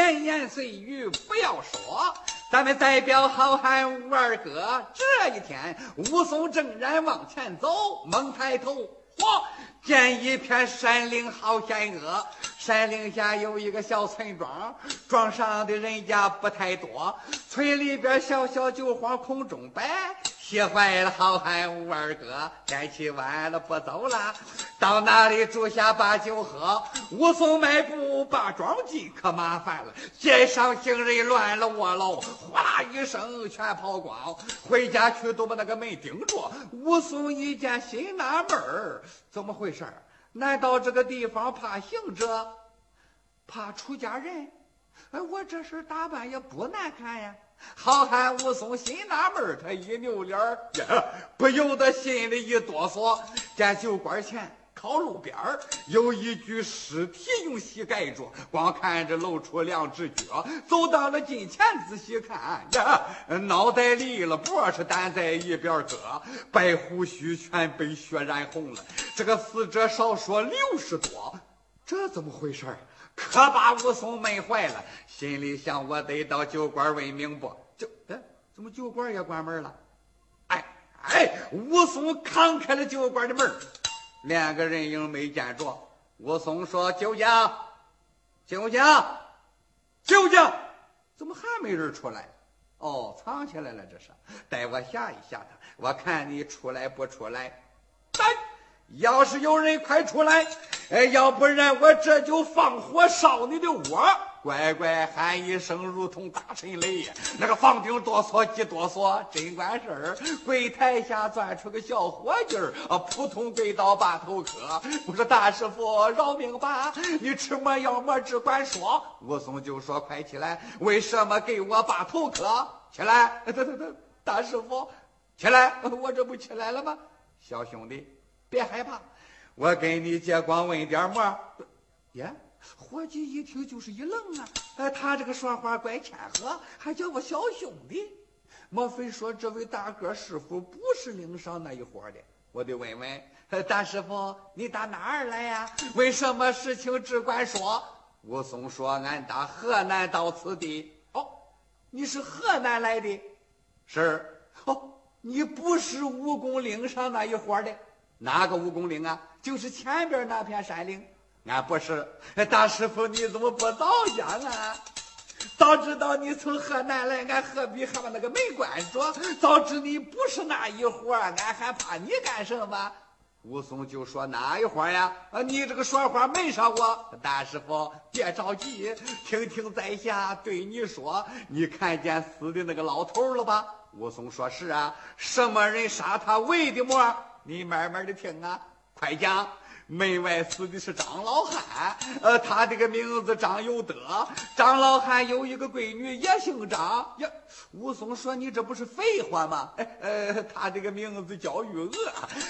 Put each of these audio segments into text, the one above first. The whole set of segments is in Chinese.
闲言碎语不要说。咱们代表好汉武二哥，这一天武松正然往前走，猛抬头，嚯，见一片山岭好险恶。山岭下有一个小村庄，庄上的人家不太多，村里边小小酒坊空中摆。气坏了好汉武二哥，天气晚了不走了，到那里住下把酒喝。武松迈步把庄进，可麻烦了，街上行人乱了窝喽，呼啦一声全跑光。回家去都把那个门顶着。武松一见心纳闷儿，怎么回事难道这个地方怕行者，怕出家人？哎，我这身打扮也不难看呀。好汉武松心纳闷他一扭脸呀，不由得心里一哆嗦。见酒馆前靠路边有一具尸体，用膝盖着，光看着露出两只脚。走到了近前，仔细看呀，脑袋离了脖是单在一边搁，白胡须全被血染红了。这个死者少说六十多，这怎么回事可把武松闷坏了，心里想：我得到酒馆问明不？就哎，怎么酒馆也关门了？哎哎，武松扛开了酒馆的门，连个人影没见着。武松说：“酒家，酒家，酒家，怎么还没人出来？哦，藏起来了，这是。待我吓一吓他，我看你出来不出来。”要是有人，快出来！哎，要不然我这就放火烧你的窝！乖乖喊一声，如同大神雷。那个房顶哆嗦，几哆嗦，真管事儿。柜台下钻出个小伙计儿，啊，扑通跪倒把头磕。我说大师傅饶命吧！你吃么药么只管说。武松就说：“快起来！为什么给我把头磕？起来！得得得，大师傅，起来！我这不起来了吗？小兄弟。”别害怕，我给你借光问点么？呀，伙计一听就是一愣啊！哎，他这个说话怪谦和，还叫我小兄弟。莫非说这位大哥师傅不是领上那一伙的？我得问问大师傅，你打哪儿来呀？为什么事情只管说？武松说：“俺打河南到此地。”哦，你是河南来的？是。哦，你不是武功岭上那一伙的？哪个蜈蚣岭啊？就是前边那片山岭。俺不是 大师傅，你怎么不早讲啊？早知道你从河南来，俺何必还把那个门关着？早知你不是那一伙，俺还怕你干什么？武松就说：“哪一伙呀？啊，你这个说话没上我。大师傅，别着急，听听在下对你说。你看见死的那个老头了吧？”武松说：“是啊，什么人杀他？为的么？”你慢慢的听啊，快讲！门外死的是张老汉，呃，他这个名字张有德。张老汉有一个闺女，也姓张。呀，武松说：“你这不是废话吗？”呃，他这个名字叫玉娥。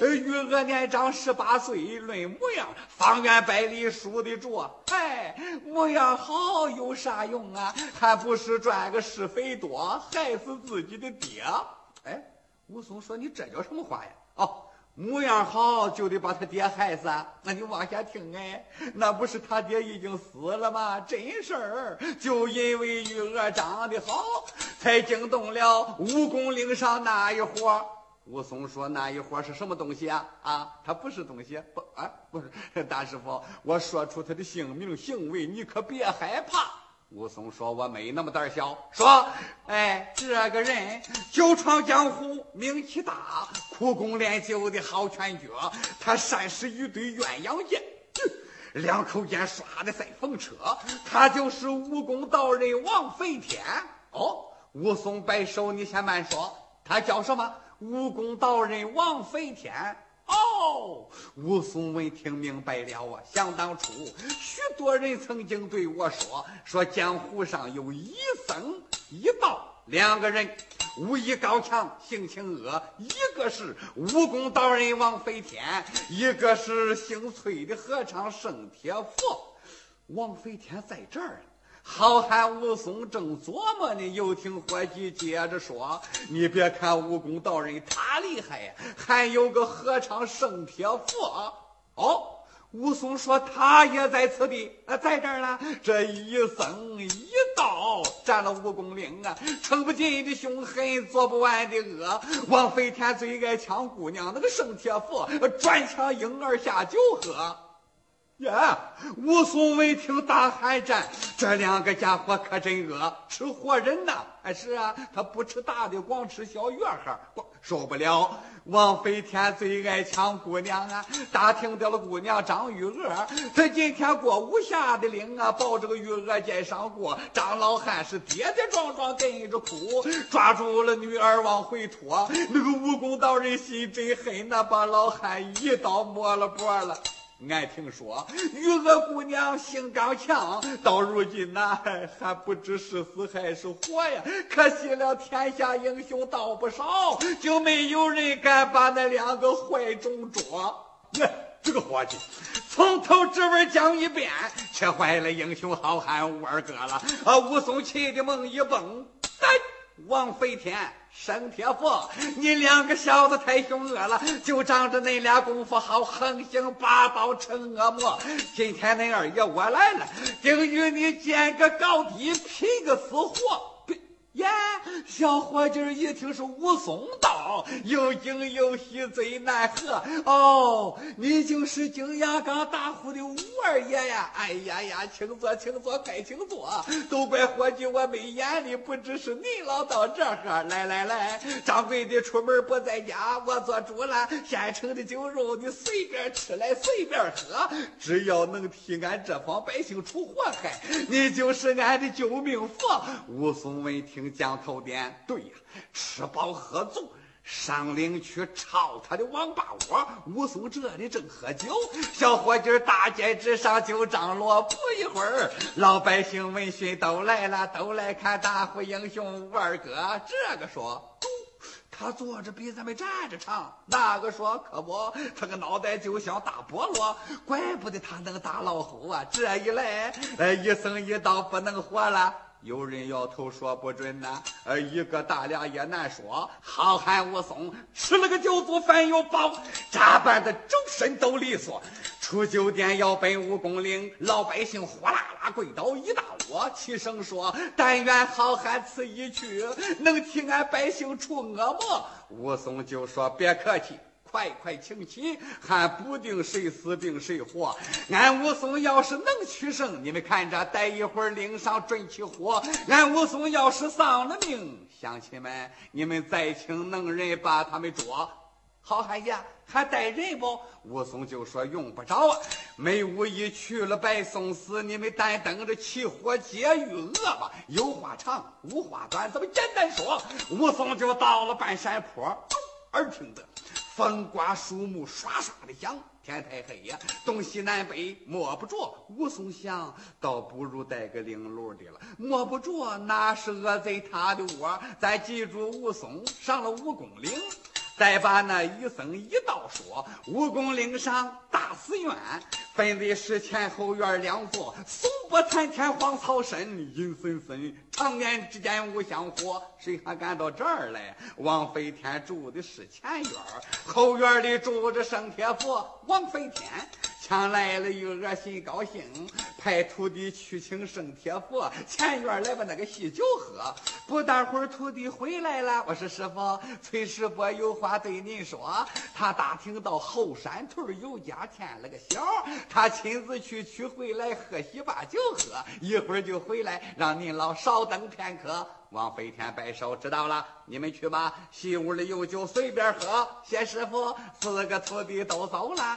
呃，玉娥年长十八岁，论模样，方圆百里数得着。哎，模样好有啥用啊？还不是赚个是非多，害死自己的爹。哎，武松说：“你这叫什么话呀？”哦。模样好就得把他爹害死？那你往下听哎，那不是他爹已经死了吗？真事儿，就因为玉娥长得好，才惊动了蜈蚣岭上那一伙。武松说：“那一伙是什么东西啊？啊，他不是东西，不啊，不是 大师傅，我说出他的姓名行为，你可别害怕。”武松说：“我没那么胆小。说，哎，这个人久闯江湖，名气大，苦功练就的好拳脚。他善使一对鸳鸯剑，两口剑耍的赛风车。他就是武功道人王飞天。哦，武松摆手，你先慢说。他叫什么？武功道人王飞天。”哦，武松闻听明白了啊！想当初，许多人曾经对我说：“说江湖上有一僧一道两个人，武艺高强，性情恶。一个是武功道人王飞天，一个是姓崔的和尚圣铁佛。王飞天在这儿。”好汉武松正琢磨呢，又听伙计接着说：“你别看武功道人他厉害呀，还有个和尚圣铁佛。”哦，武松说：“他也在此地，呃，在这儿呢。这一僧一道占了武功岭啊，成不尽的凶狠，做不完的恶。王飞天最爱抢姑娘，那个圣铁佛专抢婴儿下酒喝。呀，武松闻听大喊战，这两个家伙可真恶，吃活人呐！哎，是啊，他不吃大的，光吃小月孩，受不了。”王飞天最爱抢姑娘啊！打听到了姑娘张玉娥，他今天过武侠的岭啊，抱着个玉娥街上过。张老汉是跌跌撞撞跟着哭，抓住了女儿往回拖。那个武功道人心真狠呐，把老汉一刀抹了脖了。俺听说玉娥姑娘性刚强，到如今呢还不知是死还是活呀！可惜了，天下英雄倒不少，就没有人敢把那两个坏种捉。这个伙计从头至尾讲一遍，却坏了英雄好汉武二哥了。啊，武松气的猛一蹦，哎，王飞天。生铁佛，你两个小子太凶恶了，就仗着那俩功夫好，横行霸道成恶魔。今天恁二爷我来了，定与你见个高低，拼个死活。呀，小伙计一听是武松到，又惊又喜，最难合。哦，你就是金牙岗大户的武二爷呀！哎呀呀，请坐，请坐，快请坐。都怪伙计我没眼力，不知是您老到这儿。来来来，掌柜的出门不在家，我做主了。现成的酒肉，你随便吃来，随便喝，只要能替俺这方百姓除祸害，你就是俺的救命佛。武松闻听。将头点，对呀，吃饱喝足，上岭去抄他的王八窝。武松这里正喝酒，小伙计大街之上就张罗。不一会儿，老百姓闻讯都来了，都来看大虎英雄武二哥。这个说，他坐着比咱们站着长；那个说，可不，他个脑袋就像大菠萝，怪不得他能打老虎啊！这一来，呃，一僧一道不能活了。有人摇头说不准呐，呃，一个大俩也难说。好汉武松吃了个酒足饭又饱，扎扮的周身都利索，出酒店要奔武功岭。老百姓呼啦啦跪倒一大窝，齐声说：“但愿好汉此一去，能替俺百姓除恶魔。”武松就说：“别客气。”快快请起，还不定谁死定谁活。俺武松要是能取胜，你们看着，待一会儿岭上准起火。俺武松要是丧了命，乡亲们，你们再请能人把他们捉。好汉爷，还带人不？武松就说用不着。没武艺去了，白送死。你们单等着起火解狱恶吧。有话长，无话短，咱们简单说。武松就到了半山坡，耳听得。风刮树木，唰唰的响。天太黑呀，东西南北摸不着。武松想，倒不如带个领路的了。摸不着，那是恶贼他的窝。咱记住，武松上了武功岭。再把那一僧一道说，武功岭上大寺院分的是前后院两座，松柏参天荒草深，阴森森，常年之间无香火。谁还敢到这儿来？王飞天住的是前院，后院里住着圣铁佛。王飞天。抢来了玉娥心高兴，派徒弟去请圣铁佛前院来把那个喜酒喝。不大会儿，徒弟回来了，我说师傅，崔师伯有话对您说。他打听到后山屯有家添了个小，他亲自去取回来喝喜把酒喝，一会儿就回来，让您老稍等片刻。王飞天摆手，知道了，你们去吧，西屋里有酒，随便喝。谢师傅，四个徒弟都走了。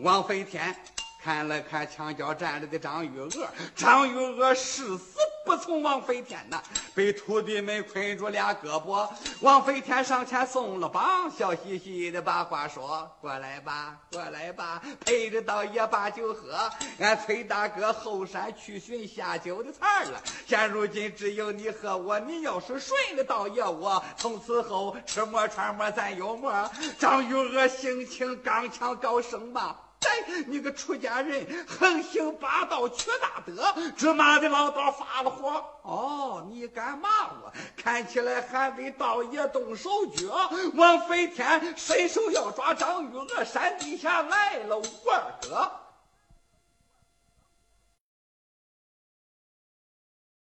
王飞天看了看墙角站着的张玉娥，张玉娥誓死不从王飞天呐，被徒弟们捆住俩胳膊。王飞天上前松了绑，笑嘻嘻的把话说：“过来吧，过来吧，陪着道爷把酒喝。俺崔大哥后山去寻下酒的菜了，现如今只有你和我。你要是顺了道爷，我从此后吃馍穿馍咱有馍。”张玉娥性情刚强，高声骂。你个出家人，横行霸道，缺大德！这妈的老道发了火。哦，你敢骂我？看起来还得道爷动手脚。王飞天伸手要抓张玉娥，山底下来了五二哥。